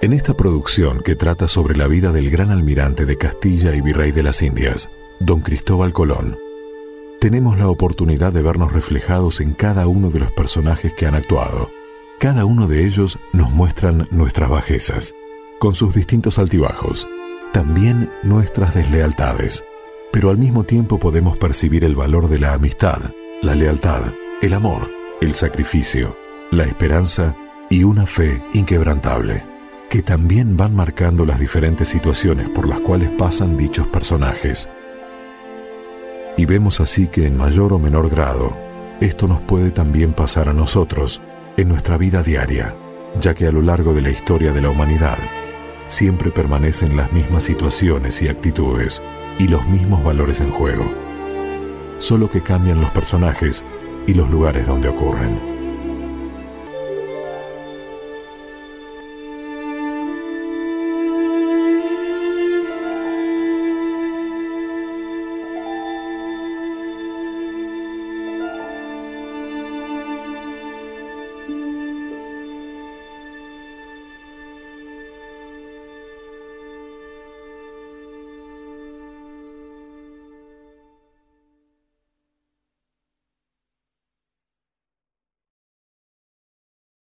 En esta producción que trata sobre la vida del gran almirante de Castilla y virrey de las Indias, don Cristóbal Colón, tenemos la oportunidad de vernos reflejados en cada uno de los personajes que han actuado. Cada uno de ellos nos muestran nuestras bajezas, con sus distintos altibajos, también nuestras deslealtades, pero al mismo tiempo podemos percibir el valor de la amistad, la lealtad, el amor, el sacrificio, la esperanza y una fe inquebrantable, que también van marcando las diferentes situaciones por las cuales pasan dichos personajes. Y vemos así que en mayor o menor grado, esto nos puede también pasar a nosotros en nuestra vida diaria, ya que a lo largo de la historia de la humanidad, siempre permanecen las mismas situaciones y actitudes y los mismos valores en juego, solo que cambian los personajes y los lugares donde ocurren.